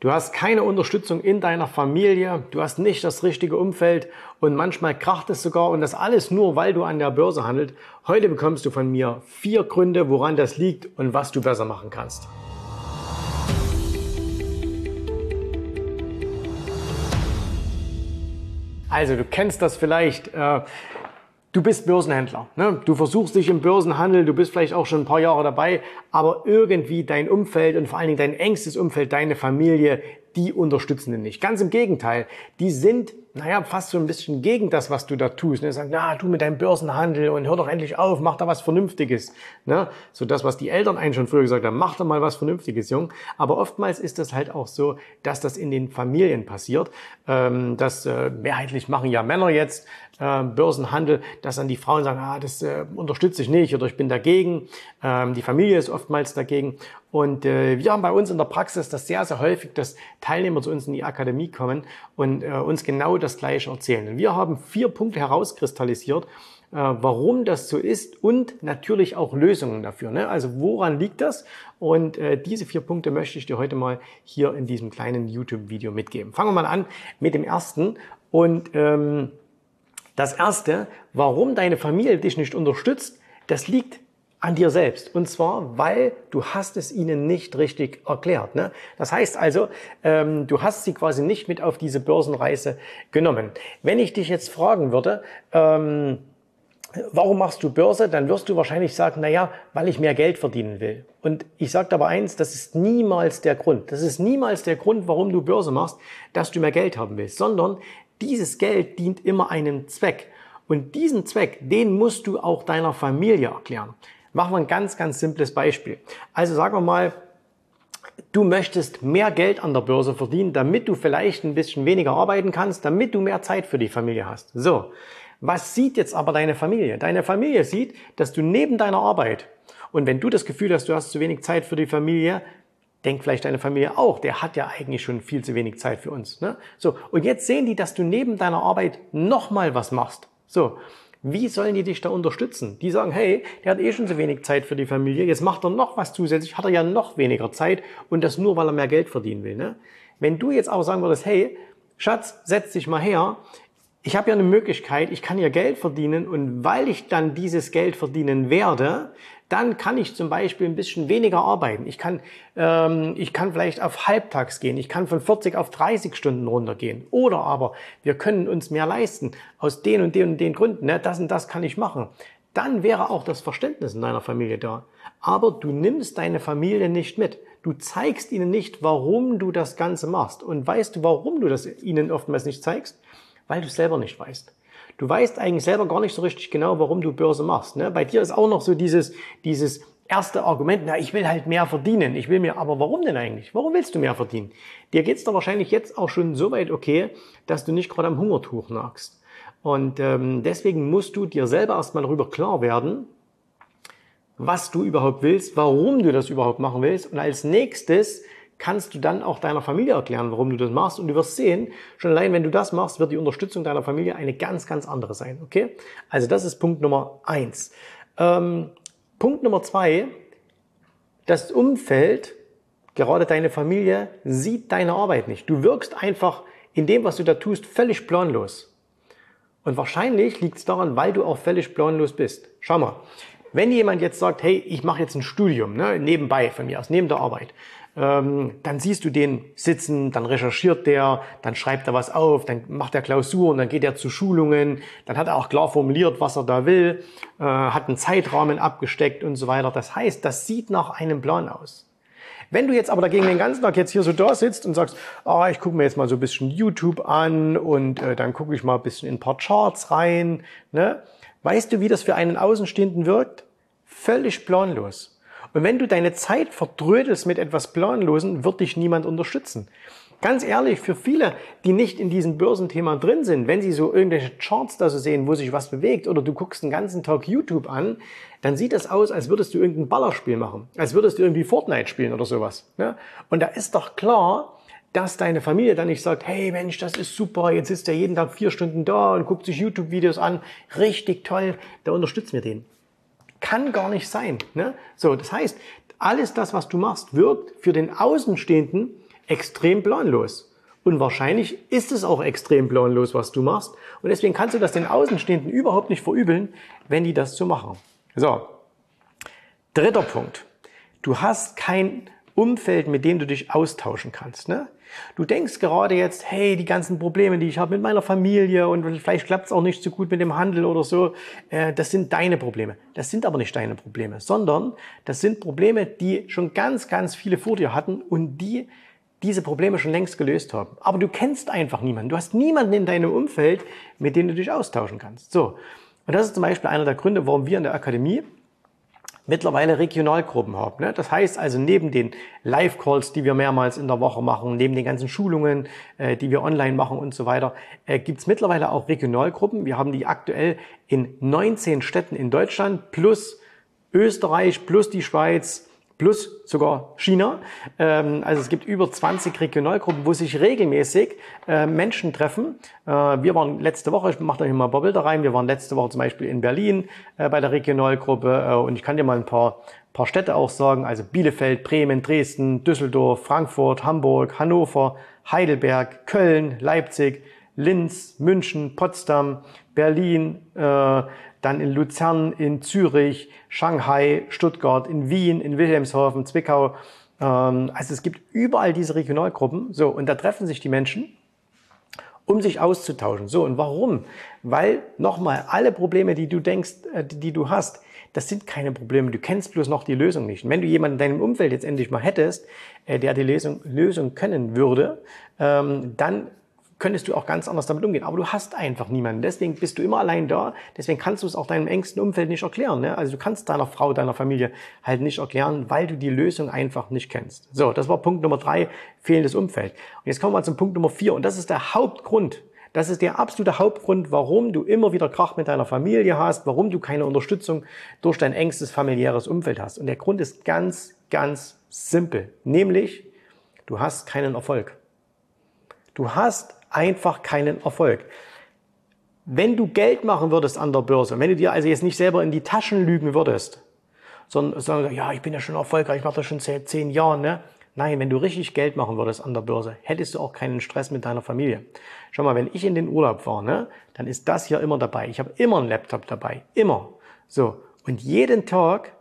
Du hast keine Unterstützung in deiner Familie, du hast nicht das richtige Umfeld und manchmal kracht es sogar und das alles nur, weil du an der Börse handelt. Heute bekommst du von mir vier Gründe, woran das liegt und was du besser machen kannst. Also du kennst das vielleicht. Äh, du bist Börsenhändler. Ne? Du versuchst dich im Börsenhandel, du bist vielleicht auch schon ein paar Jahre dabei, aber irgendwie dein Umfeld und vor allen Dingen dein engstes Umfeld, deine Familie, die unterstützen den nicht. Ganz im Gegenteil, die sind, naja, fast so ein bisschen gegen das, was du da tust. Ne? Sagen, na, du mit deinem Börsenhandel und hör doch endlich auf, mach da was Vernünftiges. Ne? So das, was die Eltern einen schon früher gesagt haben, mach doch mal was Vernünftiges, Jung. Aber oftmals ist das halt auch so, dass das in den Familien passiert. Ähm, das äh, mehrheitlich machen ja Männer jetzt äh, Börsenhandel, dass dann die Frauen sagen, ah, das äh, unterstütze ich nicht oder ich bin dagegen. Ähm, die Familie ist oftmals dagegen. Und äh, wir haben bei uns in der Praxis das sehr, sehr häufig, dass Teilnehmer zu uns in die Akademie kommen und äh, uns genau das Gleiche erzählen. Und wir haben vier Punkte herauskristallisiert, äh, warum das so ist und natürlich auch Lösungen dafür. Ne? Also woran liegt das? Und äh, diese vier Punkte möchte ich dir heute mal hier in diesem kleinen YouTube-Video mitgeben. Fangen wir mal an mit dem ersten. Und ähm, das erste, warum deine Familie dich nicht unterstützt, das liegt an dir selbst. Und zwar, weil du hast es ihnen nicht richtig erklärt. Ne? Das heißt also, ähm, du hast sie quasi nicht mit auf diese Börsenreise genommen. Wenn ich dich jetzt fragen würde, ähm, warum machst du Börse, dann wirst du wahrscheinlich sagen, na ja, weil ich mehr Geld verdienen will. Und ich sage aber eins, das ist niemals der Grund. Das ist niemals der Grund, warum du Börse machst, dass du mehr Geld haben willst, sondern dieses Geld dient immer einem Zweck. Und diesen Zweck, den musst du auch deiner Familie erklären. Machen wir ein ganz, ganz simples Beispiel. Also sagen wir mal, du möchtest mehr Geld an der Börse verdienen, damit du vielleicht ein bisschen weniger arbeiten kannst, damit du mehr Zeit für die Familie hast. So. Was sieht jetzt aber deine Familie? Deine Familie sieht, dass du neben deiner Arbeit und wenn du das Gefühl hast, du hast zu wenig Zeit für die Familie, denkt vielleicht deine Familie auch, der hat ja eigentlich schon viel zu wenig Zeit für uns. Ne? So, und jetzt sehen die, dass du neben deiner Arbeit nochmal was machst. So, wie sollen die dich da unterstützen? Die sagen, hey, der hat eh schon so wenig Zeit für die Familie, jetzt macht er noch was zusätzlich, hat er ja noch weniger Zeit und das nur, weil er mehr Geld verdienen will. Ne? Wenn du jetzt aber sagen würdest, hey, Schatz, setz dich mal her, ich habe ja eine Möglichkeit, ich kann ja Geld verdienen und weil ich dann dieses Geld verdienen werde, dann kann ich zum Beispiel ein bisschen weniger arbeiten. Ich kann, ähm, ich kann vielleicht auf Halbtags gehen. Ich kann von 40 auf 30 Stunden runtergehen. Oder aber wir können uns mehr leisten aus den und den und den Gründen. Ne? Das und das kann ich machen. Dann wäre auch das Verständnis in deiner Familie da. Aber du nimmst deine Familie nicht mit. Du zeigst ihnen nicht, warum du das Ganze machst. Und weißt du, warum du das ihnen oftmals nicht zeigst? Weil du es selber nicht weißt. Du weißt eigentlich selber gar nicht so richtig genau, warum du Börse machst. Ne? Bei dir ist auch noch so dieses, dieses erste Argument, na, ich will halt mehr verdienen. Ich will mir, aber warum denn eigentlich? Warum willst du mehr verdienen? Dir geht's doch wahrscheinlich jetzt auch schon so weit okay, dass du nicht gerade am Hungertuch nagst. Und ähm, deswegen musst du dir selber erstmal darüber klar werden, was du überhaupt willst, warum du das überhaupt machen willst. Und als nächstes kannst du dann auch deiner Familie erklären, warum du das machst. Und du wirst sehen, schon allein wenn du das machst, wird die Unterstützung deiner Familie eine ganz, ganz andere sein. Okay? Also das ist Punkt Nummer eins. Ähm, Punkt Nummer zwei, das Umfeld, gerade deine Familie, sieht deine Arbeit nicht. Du wirkst einfach in dem, was du da tust, völlig planlos. Und wahrscheinlich liegt es daran, weil du auch völlig planlos bist. Schau mal, wenn jemand jetzt sagt, hey, ich mache jetzt ein Studium, ne, nebenbei von mir aus, neben der Arbeit, dann siehst du den sitzen, dann recherchiert der, dann schreibt er was auf, dann macht er Klausuren, dann geht er zu Schulungen, dann hat er auch klar formuliert, was er da will, äh, hat einen Zeitrahmen abgesteckt und so weiter. Das heißt, das sieht nach einem Plan aus. Wenn du jetzt aber dagegen den ganzen Tag jetzt hier so da sitzt und sagst, ah, oh, ich gucke mir jetzt mal so ein bisschen YouTube an und äh, dann gucke ich mal ein bisschen in ein paar Charts rein, ne? weißt du, wie das für einen Außenstehenden wirkt? Völlig planlos. Und wenn du deine Zeit verdrödelst mit etwas Planlosen, wird dich niemand unterstützen. Ganz ehrlich, für viele, die nicht in diesem Börsenthema drin sind, wenn sie so irgendwelche Charts da so sehen, wo sich was bewegt, oder du guckst den ganzen Tag YouTube an, dann sieht das aus, als würdest du irgendein Ballerspiel machen, als würdest du irgendwie Fortnite spielen oder sowas. Und da ist doch klar, dass deine Familie dann nicht sagt, hey Mensch, das ist super, jetzt sitzt er jeden Tag vier Stunden da und guckt sich YouTube-Videos an, richtig toll, da unterstützen wir den. Kann gar nicht sein. Ne? So, das heißt, alles das, was du machst, wirkt für den Außenstehenden extrem planlos. Und wahrscheinlich ist es auch extrem planlos, was du machst. Und deswegen kannst du das den Außenstehenden überhaupt nicht verübeln, wenn die das so machen. So. Dritter Punkt. Du hast kein Umfeld, mit dem du dich austauschen kannst. Ne? Du denkst gerade jetzt, hey, die ganzen Probleme, die ich habe mit meiner Familie und vielleicht klappt es auch nicht so gut mit dem Handel oder so, äh, das sind deine Probleme. Das sind aber nicht deine Probleme, sondern das sind Probleme, die schon ganz, ganz viele vor dir hatten und die diese Probleme schon längst gelöst haben. Aber du kennst einfach niemanden. Du hast niemanden in deinem Umfeld, mit dem du dich austauschen kannst. So. Und das ist zum Beispiel einer der Gründe, warum wir in der Akademie mittlerweile Regionalgruppen haben. Ne? Das heißt also neben den Live-Calls, die wir mehrmals in der Woche machen, neben den ganzen Schulungen, äh, die wir online machen und so weiter, äh, gibt es mittlerweile auch Regionalgruppen. Wir haben die aktuell in 19 Städten in Deutschland plus Österreich plus die Schweiz plus sogar China. Ähm, also es gibt über 20 Regionalgruppen, wo sich regelmäßig äh, Menschen treffen. Äh, wir waren letzte Woche, ich mache hier mal ein paar Bilder rein, wir waren letzte Woche zum Beispiel in Berlin äh, bei der Regionalgruppe und ich kann dir mal ein paar, paar Städte auch sagen, also Bielefeld, Bremen, Dresden, Düsseldorf, Frankfurt, Hamburg, Hannover, Heidelberg, Köln, Leipzig, Linz, München, Potsdam, Berlin, äh, dann in Luzern, in Zürich, Shanghai, Stuttgart, in Wien, in Wilhelmshaven, Zwickau. Ähm, also es gibt überall diese Regionalgruppen. So, und da treffen sich die Menschen, um sich auszutauschen. So, und warum? Weil nochmal, alle Probleme, die du denkst, äh, die du hast, das sind keine Probleme. Du kennst bloß noch die Lösung nicht. Und wenn du jemanden in deinem Umfeld jetzt endlich mal hättest, äh, der die Lösung, Lösung können würde, ähm, dann könntest du auch ganz anders damit umgehen. Aber du hast einfach niemanden. Deswegen bist du immer allein da. Deswegen kannst du es auch deinem engsten Umfeld nicht erklären. Ne? Also du kannst deiner Frau, deiner Familie halt nicht erklären, weil du die Lösung einfach nicht kennst. So, das war Punkt Nummer drei, fehlendes Umfeld. Und jetzt kommen wir zum Punkt Nummer vier. Und das ist der Hauptgrund. Das ist der absolute Hauptgrund, warum du immer wieder Krach mit deiner Familie hast, warum du keine Unterstützung durch dein engstes familiäres Umfeld hast. Und der Grund ist ganz, ganz simpel. Nämlich, du hast keinen Erfolg. Du hast einfach keinen Erfolg. Wenn du Geld machen würdest an der Börse, wenn du dir also jetzt nicht selber in die Taschen lügen würdest, sondern sagen, ja, ich bin ja schon erfolgreich, ich mache das schon seit zehn Jahren, ne? Nein, wenn du richtig Geld machen würdest an der Börse, hättest du auch keinen Stress mit deiner Familie. Schau mal, wenn ich in den Urlaub fahre, ne, dann ist das hier immer dabei. Ich habe immer einen Laptop dabei. Immer. So. Und jeden Tag,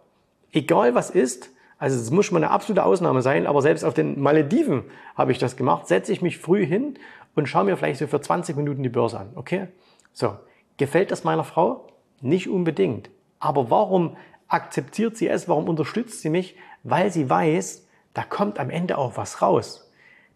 egal was ist, also es muss schon mal eine absolute Ausnahme sein, aber selbst auf den Malediven habe ich das gemacht, setze ich mich früh hin und schaue mir vielleicht so für 20 Minuten die Börse an. Okay? So. Gefällt das meiner Frau? Nicht unbedingt. Aber warum akzeptiert sie es? Warum unterstützt sie mich? Weil sie weiß, da kommt am Ende auch was raus.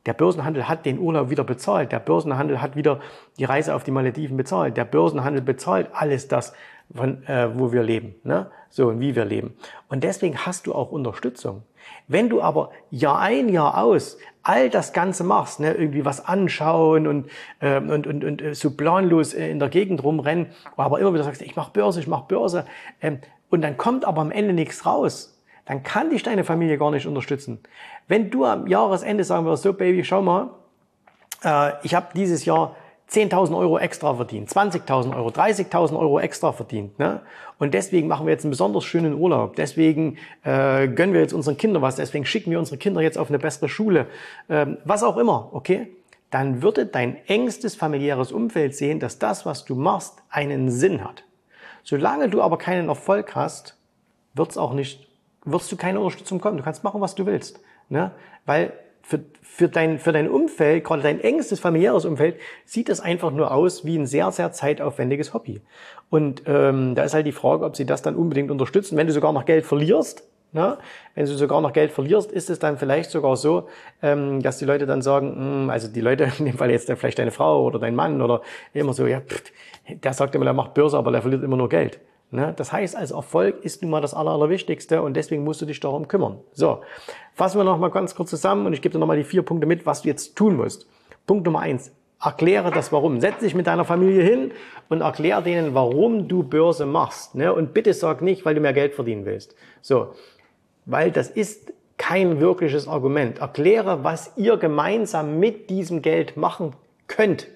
Der Börsenhandel hat den Urlaub wieder bezahlt. Der Börsenhandel hat wieder die Reise auf die Malediven bezahlt. Der Börsenhandel bezahlt alles das, von, äh, wo wir leben, ne? so und wie wir leben. Und deswegen hast du auch Unterstützung. Wenn du aber Jahr ein, Jahr aus all das Ganze machst, ne, irgendwie was anschauen und, äh, und, und, und äh, so planlos äh, in der Gegend rumrennen, aber immer wieder sagst, ich mache Börse, ich mache Börse, ähm, und dann kommt aber am Ende nichts raus, dann kann dich deine Familie gar nicht unterstützen. Wenn du am Jahresende sagen wirst, so Baby, schau mal, äh, ich habe dieses Jahr 10.000 Euro extra verdient, 20.000 Euro, 30.000 Euro extra verdient. Ne? Und deswegen machen wir jetzt einen besonders schönen Urlaub. Deswegen äh, gönnen wir jetzt unseren Kindern was. Deswegen schicken wir unsere Kinder jetzt auf eine bessere Schule. Ähm, was auch immer, okay? Dann würde dein engstes familiäres Umfeld sehen, dass das, was du machst, einen Sinn hat. Solange du aber keinen Erfolg hast, wird's auch nicht, wirst du keine Unterstützung bekommen. Du kannst machen, was du willst. Ne? Weil für, für, dein, für dein Umfeld, gerade dein engstes familiäres Umfeld, sieht das einfach nur aus wie ein sehr, sehr zeitaufwendiges Hobby. Und ähm, da ist halt die Frage, ob sie das dann unbedingt unterstützen. Wenn du sogar noch Geld verlierst, na, wenn du sogar noch Geld verlierst, ist es dann vielleicht sogar so, ähm, dass die Leute dann sagen, mh, hm, also die Leute, in dem Fall jetzt vielleicht deine Frau oder dein Mann oder immer so, ja, pff, der sagt immer, der macht Börse, aber der verliert immer nur Geld. Ne? Das heißt, als Erfolg ist nun mal das Aller, Allerwichtigste und deswegen musst du dich darum kümmern. So, fassen wir noch mal ganz kurz zusammen und ich gebe dir noch mal die vier Punkte mit, was du jetzt tun musst. Punkt Nummer eins, erkläre das Warum. Setz dich mit deiner Familie hin und erklär denen, warum du Börse machst. Ne? Und bitte sag nicht, weil du mehr Geld verdienen willst. So, weil das ist kein wirkliches Argument. Erkläre, was ihr gemeinsam mit diesem Geld machen könnt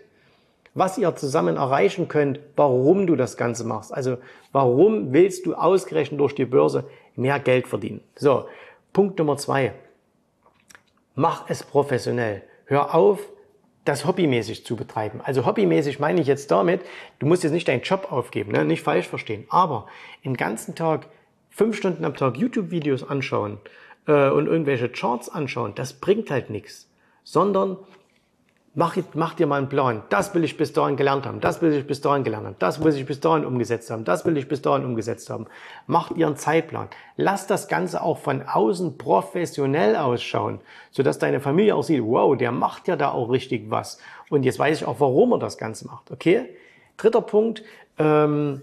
was ihr zusammen erreichen könnt, warum du das Ganze machst. Also warum willst du ausgerechnet durch die Börse mehr Geld verdienen? So, Punkt Nummer zwei. mach es professionell. Hör auf, das hobbymäßig zu betreiben. Also hobbymäßig meine ich jetzt damit, du musst jetzt nicht deinen Job aufgeben, ne? nicht falsch verstehen, aber den ganzen Tag, fünf Stunden am Tag YouTube-Videos anschauen äh, und irgendwelche Charts anschauen, das bringt halt nichts, sondern Mach, mach dir mal einen Plan. Das will ich bis dahin gelernt haben. Das will ich bis dahin gelernt haben. Das will ich bis dahin umgesetzt haben. Das will ich bis dahin umgesetzt haben. Mach dir einen Zeitplan. Lass das Ganze auch von außen professionell ausschauen, sodass deine Familie auch sieht, wow, der macht ja da auch richtig was. Und jetzt weiß ich auch, warum er das Ganze macht. Okay? Dritter Punkt. Ähm,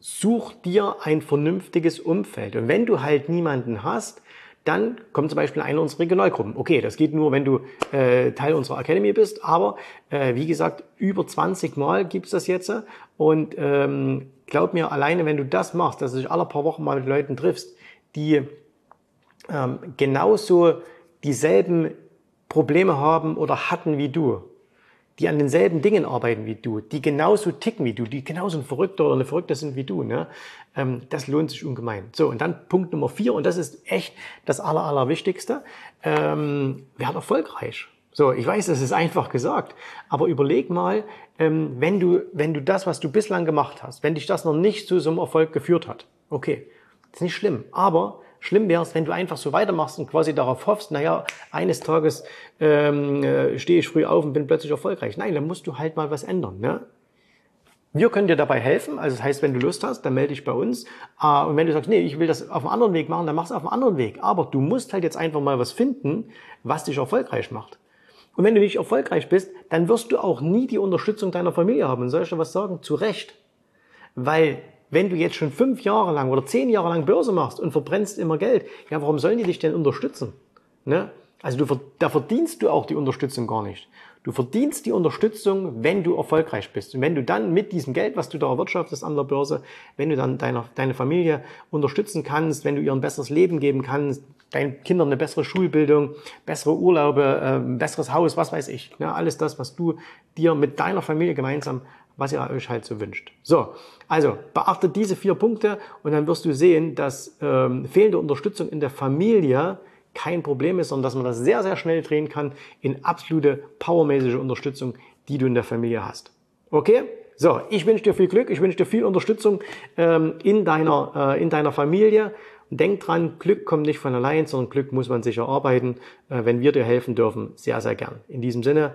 such dir ein vernünftiges Umfeld. Und wenn du halt niemanden hast, dann kommt zum Beispiel eine unserer Regionalgruppen. Okay, das geht nur, wenn du äh, Teil unserer Academy bist, aber äh, wie gesagt, über 20 Mal gibt's das jetzt und ähm, glaub mir, alleine wenn du das machst, dass du dich alle paar Wochen mal mit Leuten triffst, die ähm, genauso dieselben Probleme haben oder hatten wie du, die an denselben Dingen arbeiten wie du, die genauso ticken wie du, die genauso ein Verrückter oder eine Verrückte sind wie du, ne? Ähm, das lohnt sich ungemein. So, und dann Punkt Nummer vier, und das ist echt das Aller, Allerwichtigste. Ähm, werd erfolgreich. So, ich weiß, das ist einfach gesagt, aber überleg mal, ähm, wenn du, wenn du das, was du bislang gemacht hast, wenn dich das noch nicht zu so einem Erfolg geführt hat, okay, ist nicht schlimm, aber Schlimm wäre es, wenn du einfach so weitermachst und quasi darauf hoffst, naja, eines Tages ähm, äh, stehe ich früh auf und bin plötzlich erfolgreich. Nein, dann musst du halt mal was ändern. Ne? Wir können dir dabei helfen. Also das heißt, wenn du Lust hast, dann melde dich bei uns. Äh, und wenn du sagst, nee, ich will das auf einem anderen Weg machen, dann mach es auf einem anderen Weg. Aber du musst halt jetzt einfach mal was finden, was dich erfolgreich macht. Und wenn du nicht erfolgreich bist, dann wirst du auch nie die Unterstützung deiner Familie haben. Soll ich dir was sagen? Zu Recht. Weil wenn du jetzt schon fünf Jahre lang oder zehn Jahre lang Börse machst und verbrennst immer Geld, ja, warum sollen die dich denn unterstützen? Ne? Also du, da verdienst du auch die Unterstützung gar nicht. Du verdienst die Unterstützung, wenn du erfolgreich bist. Und wenn du dann mit diesem Geld, was du da erwirtschaftest an der Börse, wenn du dann deine, deine Familie unterstützen kannst, wenn du ihr ein besseres Leben geben kannst, deinen Kindern eine bessere Schulbildung, bessere Urlaube, äh, besseres Haus, was weiß ich. Ne? Alles das, was du dir mit deiner Familie gemeinsam was ihr euch halt so wünscht. So, also beachtet diese vier Punkte und dann wirst du sehen, dass ähm, fehlende Unterstützung in der Familie kein Problem ist, sondern dass man das sehr, sehr schnell drehen kann in absolute powermäßige Unterstützung, die du in der Familie hast. Okay? So, ich wünsche dir viel Glück, ich wünsche dir viel Unterstützung ähm, in, deiner, äh, in deiner Familie. denk dran, Glück kommt nicht von allein, sondern Glück muss man sich erarbeiten. Äh, wenn wir dir helfen dürfen, sehr, sehr gern. In diesem Sinne,